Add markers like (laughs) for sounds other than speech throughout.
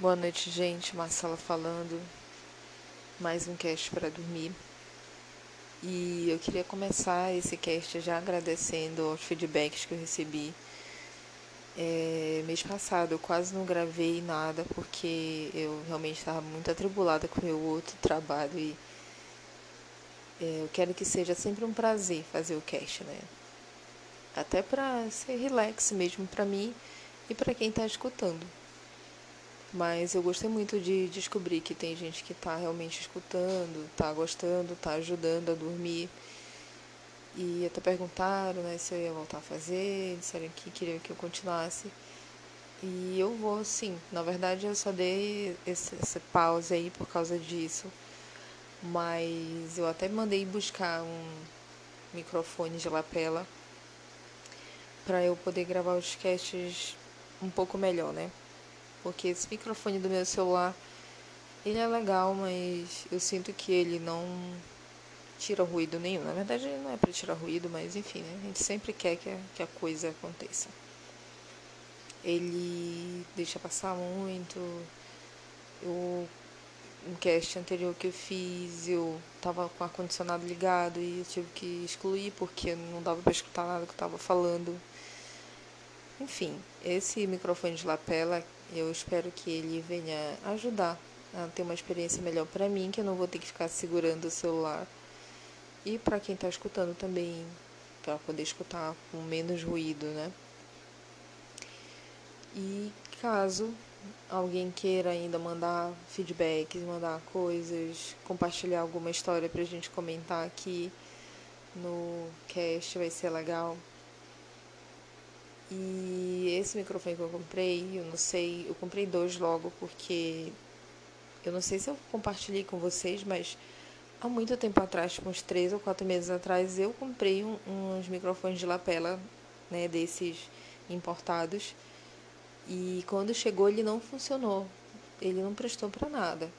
Boa noite, gente. Marcela falando. Mais um cast para dormir. E eu queria começar esse cast já agradecendo aos feedbacks que eu recebi. É, mês passado eu quase não gravei nada porque eu realmente estava muito atribulada com o meu outro trabalho e é, eu quero que seja sempre um prazer fazer o cast, né? Até para ser relax mesmo para mim e para quem está escutando. Mas eu gostei muito de descobrir que tem gente que está realmente escutando, está gostando, está ajudando a dormir. E até perguntaram né, se eu ia voltar a fazer, disseram que queriam que eu continuasse. E eu vou sim. Na verdade, eu só dei esse, essa pausa aí por causa disso. Mas eu até mandei buscar um microfone de lapela para eu poder gravar os casts um pouco melhor, né? Porque esse microfone do meu celular ele é legal, mas eu sinto que ele não tira ruído nenhum. Na verdade, ele não é para tirar ruído, mas enfim, né? a gente sempre quer que a, que a coisa aconteça. Ele deixa passar muito. Eu, um cast anterior que eu fiz, eu tava com o ar-condicionado ligado e eu tive que excluir porque não dava para escutar nada que eu tava falando. Enfim, esse microfone de lapela eu espero que ele venha ajudar a ter uma experiência melhor para mim, que eu não vou ter que ficar segurando o celular. E para quem está escutando também, para poder escutar com menos ruído, né? E caso alguém queira ainda mandar feedbacks, mandar coisas, compartilhar alguma história para a gente comentar aqui no cast, vai ser legal. E esse microfone que eu comprei, eu não sei, eu comprei dois logo porque eu não sei se eu compartilhei com vocês, mas há muito tempo atrás, tipo uns três ou quatro meses atrás, eu comprei um, uns microfones de lapela, né, desses importados. E quando chegou ele não funcionou, ele não prestou para nada.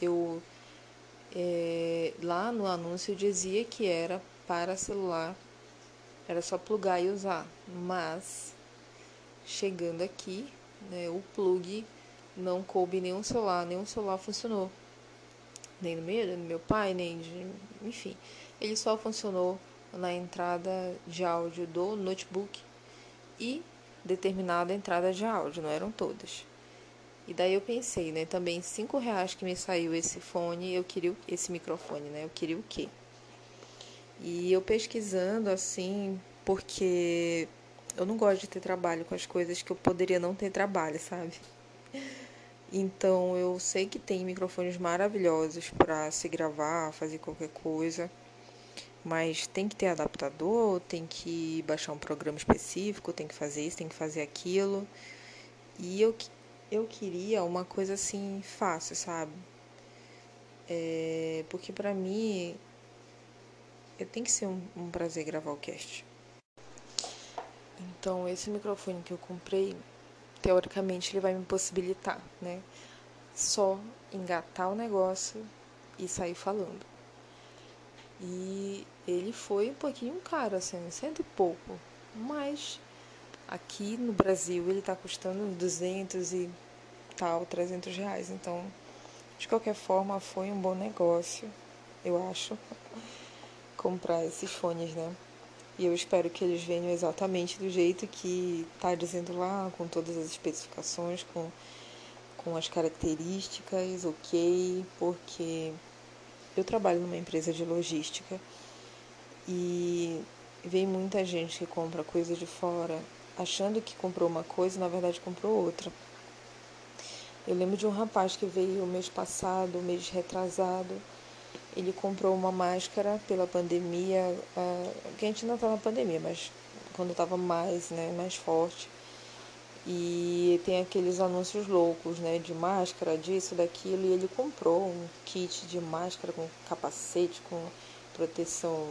Eu é, lá no anúncio dizia que era para celular era só plugar e usar. Mas, chegando aqui, né, o plug não coube nenhum celular, nenhum celular funcionou. Nem no meu, nem no meu pai, nem de. Enfim. Ele só funcionou na entrada de áudio do notebook e determinada entrada de áudio, não eram todas. E daí eu pensei, né, também cinco reais que me saiu esse fone, eu queria esse microfone, né? Eu queria o quê? E eu pesquisando assim, porque eu não gosto de ter trabalho com as coisas que eu poderia não ter trabalho, sabe? Então eu sei que tem microfones maravilhosos para se gravar, fazer qualquer coisa, mas tem que ter adaptador, tem que baixar um programa específico, tem que fazer isso, tem que fazer aquilo. E eu, eu queria uma coisa assim fácil, sabe? É, porque para mim tem que ser um, um prazer gravar o cast. Então, esse microfone que eu comprei, teoricamente, ele vai me possibilitar, né? Só engatar o negócio e sair falando. E ele foi um pouquinho caro, assim, cento e pouco. Mas aqui no Brasil ele tá custando 200 e tal, 300 reais. Então, de qualquer forma, foi um bom negócio, eu acho comprar esses fones, né? E eu espero que eles venham exatamente do jeito que está dizendo lá, com todas as especificações, com, com as características, ok, porque eu trabalho numa empresa de logística e vem muita gente que compra coisa de fora achando que comprou uma coisa e na verdade comprou outra. Eu lembro de um rapaz que veio mês passado, mês retrasado, ele comprou uma máscara pela pandemia, uh, que a gente não está na pandemia, mas quando estava mais, né, mais forte. E tem aqueles anúncios loucos, né, de máscara, disso, daquilo, e ele comprou um kit de máscara com capacete, com proteção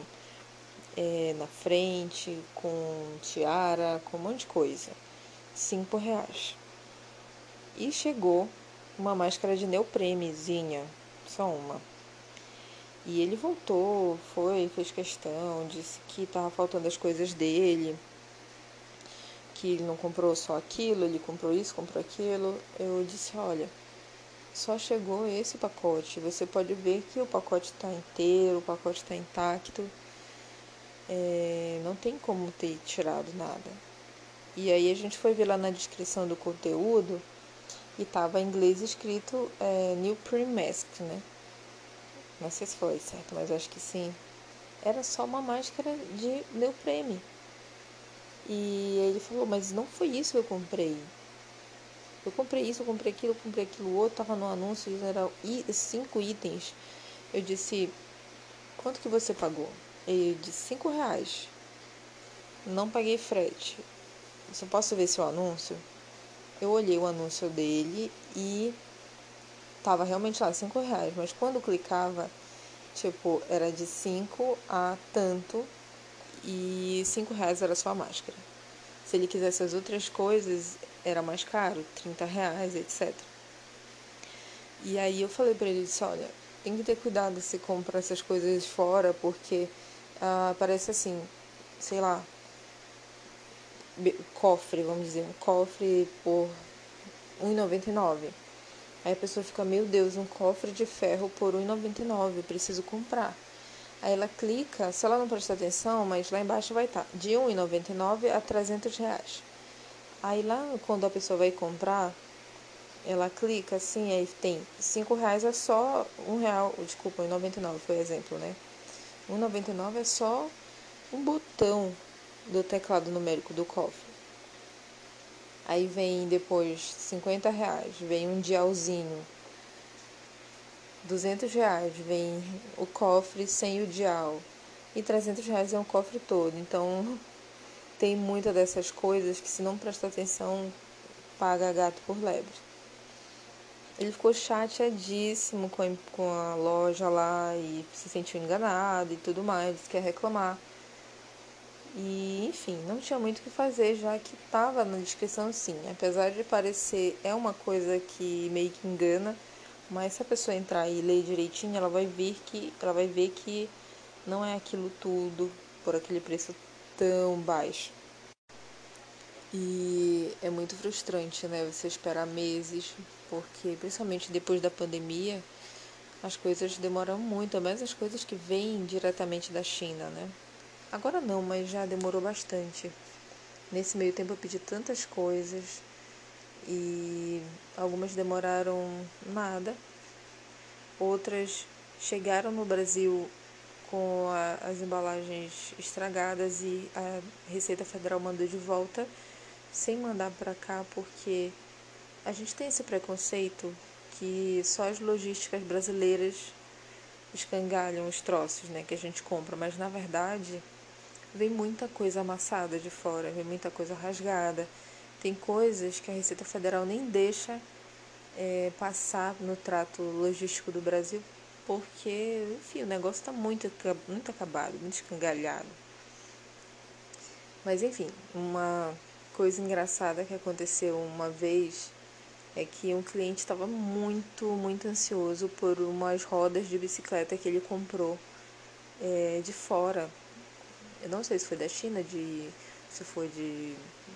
é, na frente, com tiara, com um monte de coisa. Cinco reais. E chegou uma máscara de neopremezinha, só uma e ele voltou, foi, fez questão, disse que estava faltando as coisas dele, que ele não comprou só aquilo, ele comprou isso, comprou aquilo. Eu disse, olha, só chegou esse pacote. Você pode ver que o pacote está inteiro, o pacote está intacto. É, não tem como ter tirado nada. E aí a gente foi ver lá na descrição do conteúdo e tava em inglês escrito é, New Pre Mask, né? Não sei se foi certo, mas acho que sim. Era só uma máscara de neoprene. E ele falou, mas não foi isso que eu comprei. Eu comprei isso, eu comprei aquilo, eu comprei aquilo outro, tava no anúncio, eram cinco itens. Eu disse, quanto que você pagou? Ele disse, cinco reais. Não paguei frete. Você posso ver seu anúncio? Eu olhei o anúncio dele e tava realmente lá, cinco reais. Mas quando clicava, tipo, era de cinco a tanto e cinco reais era só a máscara. Se ele quisesse as outras coisas, era mais caro, 30 reais, etc. E aí eu falei para ele, disse, olha, tem que ter cuidado se comprar essas coisas fora, porque ah, parece assim, sei lá, cofre, vamos dizer, um cofre por R$1,99. Aí a pessoa fica, meu Deus, um cofre de ferro por R$1,99, preciso comprar. Aí ela clica, se ela não prestar atenção, mas lá embaixo vai estar de R$1,99 a 300 reais. Aí lá, quando a pessoa vai comprar, ela clica assim, aí tem 5 reais é só um real, desculpa, R$1,99 foi exemplo, né? R$1,99 é só um botão do teclado numérico do cofre. Aí vem depois 50 reais, vem um dialzinho. 200 reais vem o cofre sem o dial. E 300 reais é um cofre todo. Então (laughs) tem muitas dessas coisas que se não prestar atenção, paga gato por lebre. Ele ficou chateadíssimo com a, com a loja lá e se sentiu enganado e tudo mais, quer reclamar. E, enfim, não tinha muito o que fazer, já que estava na descrição sim. Apesar de parecer, é uma coisa que meio que engana, mas se a pessoa entrar e ler direitinho, ela vai ver que ela vai ver que não é aquilo tudo por aquele preço tão baixo. E é muito frustrante, né? Você esperar meses, porque principalmente depois da pandemia, as coisas demoram muito, mas as coisas que vêm diretamente da China, né? Agora não, mas já demorou bastante. Nesse meio tempo eu pedi tantas coisas e algumas demoraram nada, outras chegaram no Brasil com a, as embalagens estragadas e a Receita Federal mandou de volta sem mandar para cá porque a gente tem esse preconceito que só as logísticas brasileiras escangalham os troços, né, que a gente compra, mas na verdade vem muita coisa amassada de fora, vem muita coisa rasgada. Tem coisas que a Receita Federal nem deixa é, passar no trato logístico do Brasil, porque, enfim, o negócio está muito, muito acabado, muito escangalhado. Mas, enfim, uma coisa engraçada que aconteceu uma vez é que um cliente estava muito, muito ansioso por umas rodas de bicicleta que ele comprou é, de fora eu não sei se foi da China, de, se foi de,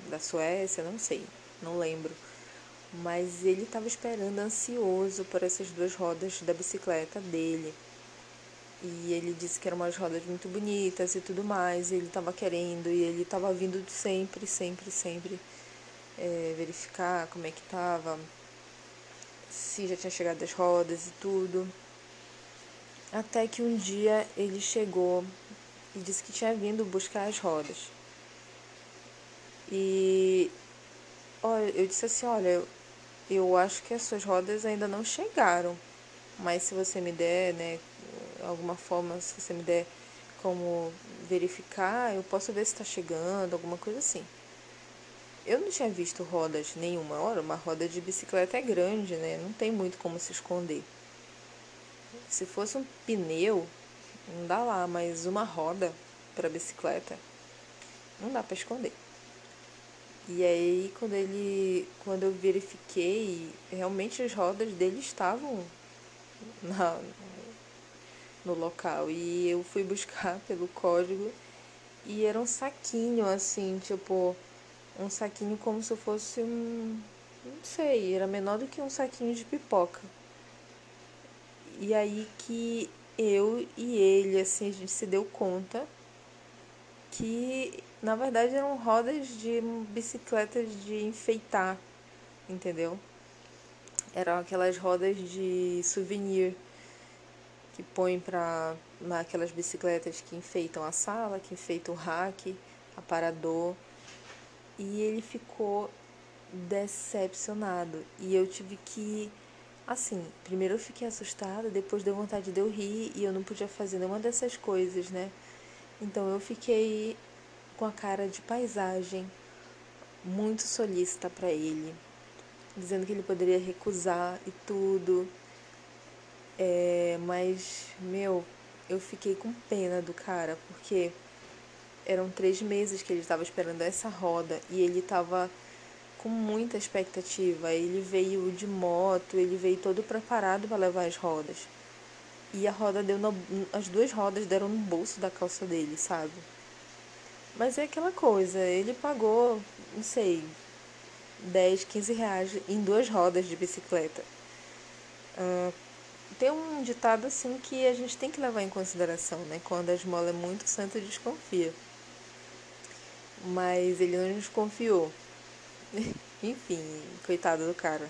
da Suécia, não sei, não lembro. Mas ele estava esperando ansioso por essas duas rodas da bicicleta dele. E ele disse que eram umas rodas muito bonitas e tudo mais. E ele estava querendo e ele estava vindo sempre, sempre, sempre é, verificar como é que estava, se já tinha chegado as rodas e tudo. Até que um dia ele chegou e disse que tinha vindo buscar as rodas. E olha, eu disse assim, olha, eu, acho que as suas rodas ainda não chegaram, mas se você me der, né, alguma forma, se você me der como verificar, eu posso ver se está chegando, alguma coisa assim. Eu não tinha visto rodas nenhuma. Ora, uma roda de bicicleta é grande, né? Não tem muito como se esconder. Se fosse um pneu, não dá lá, mas uma roda para bicicleta não dá para esconder. E aí quando ele, quando eu verifiquei, realmente as rodas dele estavam (laughs) na, no local e eu fui buscar (laughs) pelo código e era um saquinho assim, tipo, um saquinho como se fosse um. Não sei, era menor do que um saquinho de pipoca. E aí que eu e ele, assim, a gente se deu conta que na verdade eram rodas de bicicletas de enfeitar, entendeu? Eram aquelas rodas de souvenir que põem para aquelas bicicletas que enfeitam a sala, que enfeitam o rack, aparador. E ele ficou decepcionado. E eu tive que. Assim, primeiro eu fiquei assustada, depois deu vontade de eu rir e eu não podia fazer nenhuma dessas coisas, né? Então eu fiquei com a cara de paisagem, muito solícita para ele, dizendo que ele poderia recusar e tudo. É, mas, meu, eu fiquei com pena do cara, porque eram três meses que ele estava esperando essa roda e ele estava com muita expectativa. Ele veio de moto, ele veio todo preparado para levar as rodas. E a roda deu as duas rodas deram no bolso da calça dele, sabe? Mas é aquela coisa, ele pagou, não sei, 10, 15 reais em duas rodas de bicicleta. Uh, tem um ditado assim que a gente tem que levar em consideração, né? Quando a esmola é muito santa, desconfia mas ele não nos confiou. (laughs) Enfim, coitado do cara.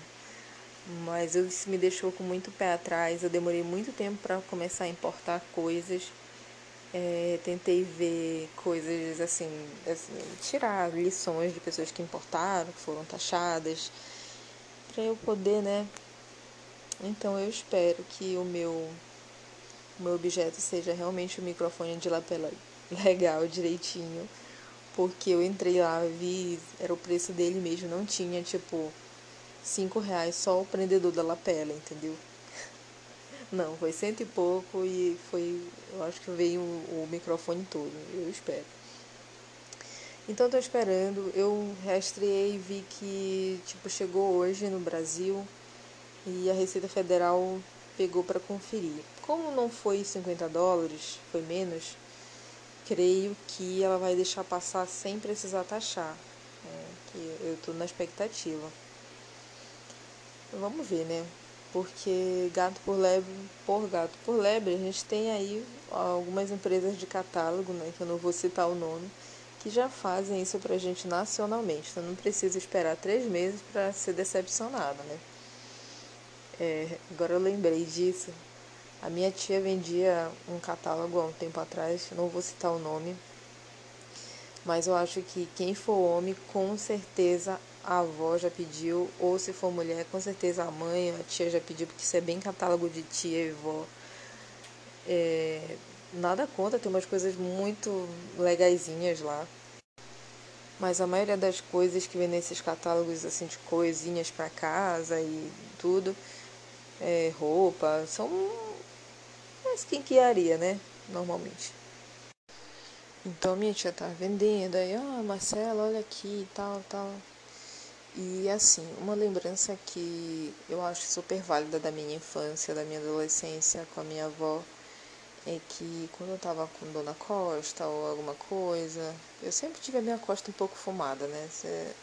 Mas isso me deixou com muito pé atrás. Eu demorei muito tempo para começar a importar coisas. É, tentei ver coisas assim, assim, tirar lições de pessoas que importaram, que foram taxadas, para eu poder, né? Então eu espero que o meu, o meu objeto seja realmente um microfone de lapela (laughs) legal, direitinho porque eu entrei lá, vi, era o preço dele mesmo, não tinha, tipo, cinco reais só o prendedor da lapela, entendeu? (laughs) Não, foi cento e pouco e foi, eu acho que veio o, o microfone todo, eu espero. Então tô esperando, eu rastreei e vi que, tipo, chegou hoje no Brasil e a Receita Federal pegou para conferir. Como não foi 50 dólares, foi menos, creio que ela vai deixar passar sem precisar taxar. É, que eu estou na expectativa. Vamos ver, né? Porque gato por lebre, por gato por lebre, a gente tem aí algumas empresas de catálogo, né? Que eu não vou citar o nome, que já fazem isso pra gente nacionalmente. Então não precisa esperar três meses para ser decepcionado, né? É, agora eu lembrei disso. A minha tia vendia um catálogo há um tempo atrás, não vou citar o nome, mas eu acho que quem for homem, com certeza a avó já pediu, ou se for mulher, com certeza a mãe, a tia já pediu, porque isso é bem catálogo de tia e vó. É, nada contra, tem umas coisas muito legaisinhas lá. Mas a maioria das coisas que vem nesses catálogos assim de coisinhas para casa e tudo, é, roupa, são mas quem quiaria, né? Normalmente. Então minha tia tá vendendo, aí, ah, Marcela, olha aqui, tal, tal. E assim, uma lembrança que eu acho super válida da minha infância, da minha adolescência com a minha avó, é que quando eu tava com Dona Costa ou alguma coisa, eu sempre tive a minha costa um pouco fumada, né?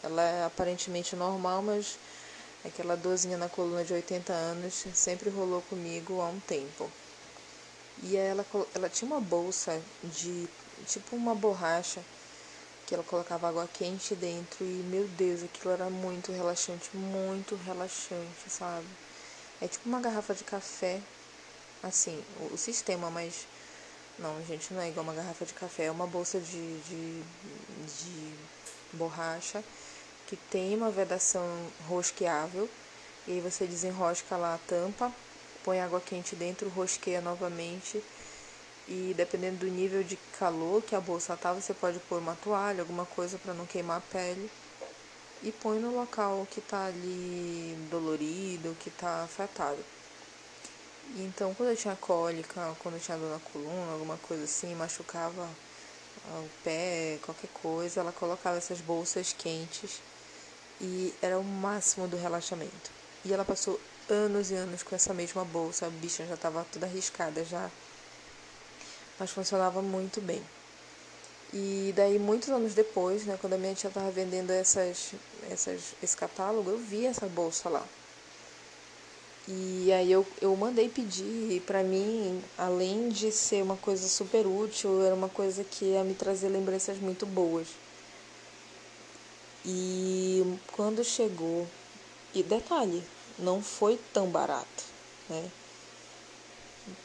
Ela é aparentemente normal, mas aquela dorzinha na coluna de 80 anos sempre rolou comigo há um tempo. E ela, ela tinha uma bolsa de tipo uma borracha que ela colocava água quente dentro e meu Deus, aquilo era muito relaxante, muito relaxante, sabe? É tipo uma garrafa de café, assim, o, o sistema, mas não, gente, não é igual uma garrafa de café, é uma bolsa de, de, de borracha que tem uma vedação rosqueável e aí você desenrosca lá a tampa põe água quente dentro, rosqueia novamente e dependendo do nível de calor que a bolsa tá, você pode pôr uma toalha, alguma coisa para não queimar a pele e põe no local que tá ali dolorido, que tá afetado. Então, quando eu tinha cólica, quando eu tinha dor na coluna, alguma coisa assim, machucava o pé, qualquer coisa, ela colocava essas bolsas quentes e era o máximo do relaxamento. E ela passou anos e anos com essa mesma bolsa. A bicha já estava toda arriscada já. Mas funcionava muito bem. E daí, muitos anos depois, né, quando a minha tia estava vendendo essas, essas, esse catálogo, eu vi essa bolsa lá. E aí eu, eu mandei pedir, e pra mim, além de ser uma coisa super útil, era uma coisa que ia me trazer lembranças muito boas. E quando chegou, e detalhe, não foi tão barato, né?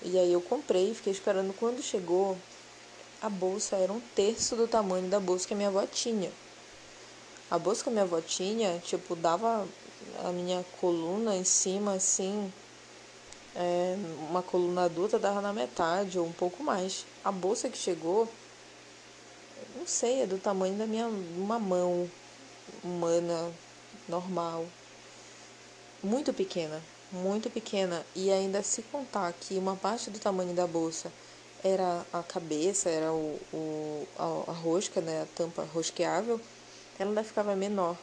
E aí eu comprei, fiquei esperando quando chegou, a bolsa era um terço do tamanho da bolsa que a minha avó tinha. A bolsa que a minha avó tinha, tipo, dava a minha coluna em cima, assim, é, uma coluna adulta dava na metade ou um pouco mais. A bolsa que chegou, não sei, é do tamanho da minha uma mão humana normal. Muito pequena, muito pequena. E ainda se contar que uma parte do tamanho da bolsa era a cabeça, era o, o a, a, rosca, né, a tampa rosqueável, ela ainda ficava menor.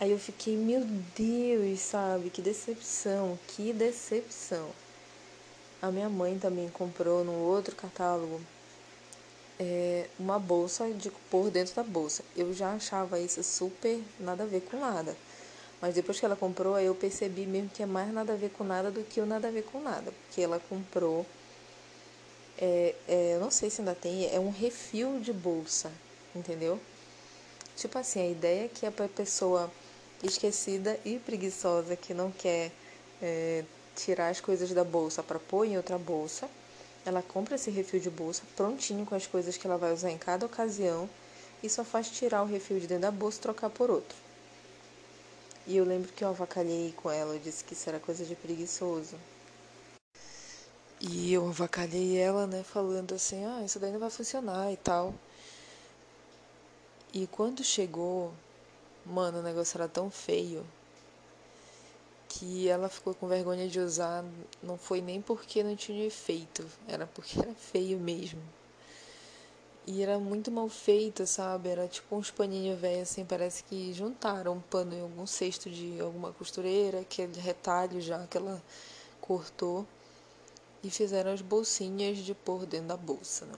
Aí eu fiquei, meu Deus, sabe, que decepção, que decepção. A minha mãe também comprou no outro catálogo é, uma bolsa de pôr dentro da bolsa. Eu já achava isso super nada a ver com nada. Mas depois que ela comprou, aí eu percebi mesmo que é mais nada a ver com nada do que o nada a ver com nada. Porque ela comprou é, é, eu não sei se ainda tem, é um refil de bolsa, entendeu? Tipo assim, a ideia é que é para pessoa esquecida e preguiçosa que não quer é, tirar as coisas da bolsa para pôr em outra bolsa, ela compra esse refil de bolsa prontinho com as coisas que ela vai usar em cada ocasião e só faz tirar o refil de dentro da bolsa e trocar por outro. E eu lembro que eu avacalhei com ela, eu disse que isso era coisa de preguiçoso. E eu avacalhei ela, né, falando assim, ah, isso daí não vai funcionar e tal. E quando chegou, mano, o negócio era tão feio que ela ficou com vergonha de usar. Não foi nem porque não tinha efeito, era porque era feio mesmo. E era muito mal feito, sabe? Era tipo uns paninhos velhos, assim, parece que juntaram um pano em algum cesto de alguma costureira, aquele retalho já que ela cortou e fizeram as bolsinhas de pôr dentro da bolsa. Né?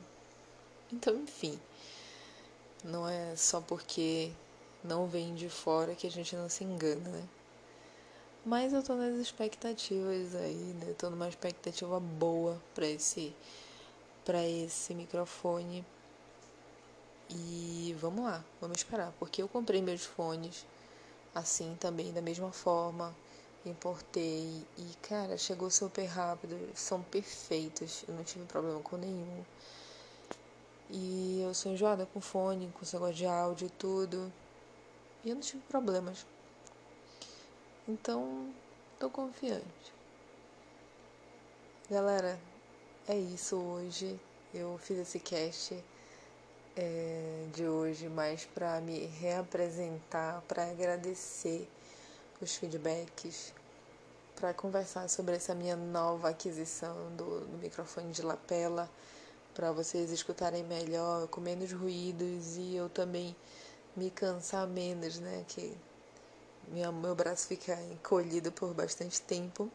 Então, enfim, não é só porque não vem de fora que a gente não se engana, né? Mas eu tô nas expectativas aí, né? tô numa expectativa boa para esse para esse microfone. E vamos lá, vamos esperar, porque eu comprei meus fones assim também da mesma forma importei e, cara, chegou super rápido, são perfeitos, eu não tive problema com nenhum. E eu sou enjoada com fone, com esse negócio de áudio e tudo. E eu não tive problemas. Então, tô confiante. Galera, é isso hoje. Eu fiz esse cast é, de hoje mais para me reapresentar, para agradecer os feedbacks para conversar sobre essa minha nova aquisição do, do microfone de lapela, para vocês escutarem melhor, com menos ruídos e eu também me cansar menos, né? Que minha, meu braço fica encolhido por bastante tempo.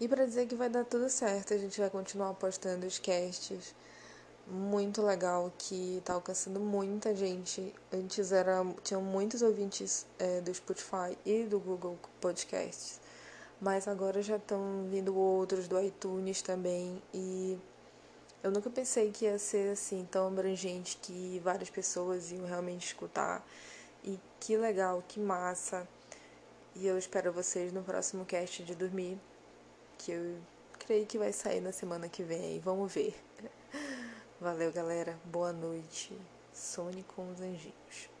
E para dizer que vai dar tudo certo, a gente vai continuar postando os casts muito legal que está alcançando muita gente. Antes era, tinham muitos ouvintes é, do Spotify e do Google Podcasts, mas agora já estão vindo outros do iTunes também e eu nunca pensei que ia ser assim tão abrangente que várias pessoas iam realmente escutar. E que legal, que massa. E eu espero vocês no próximo cast de dormir, que eu creio que vai sair na semana que vem. Vamos ver. (laughs) Valeu, galera. Boa noite. Sone com os anjinhos.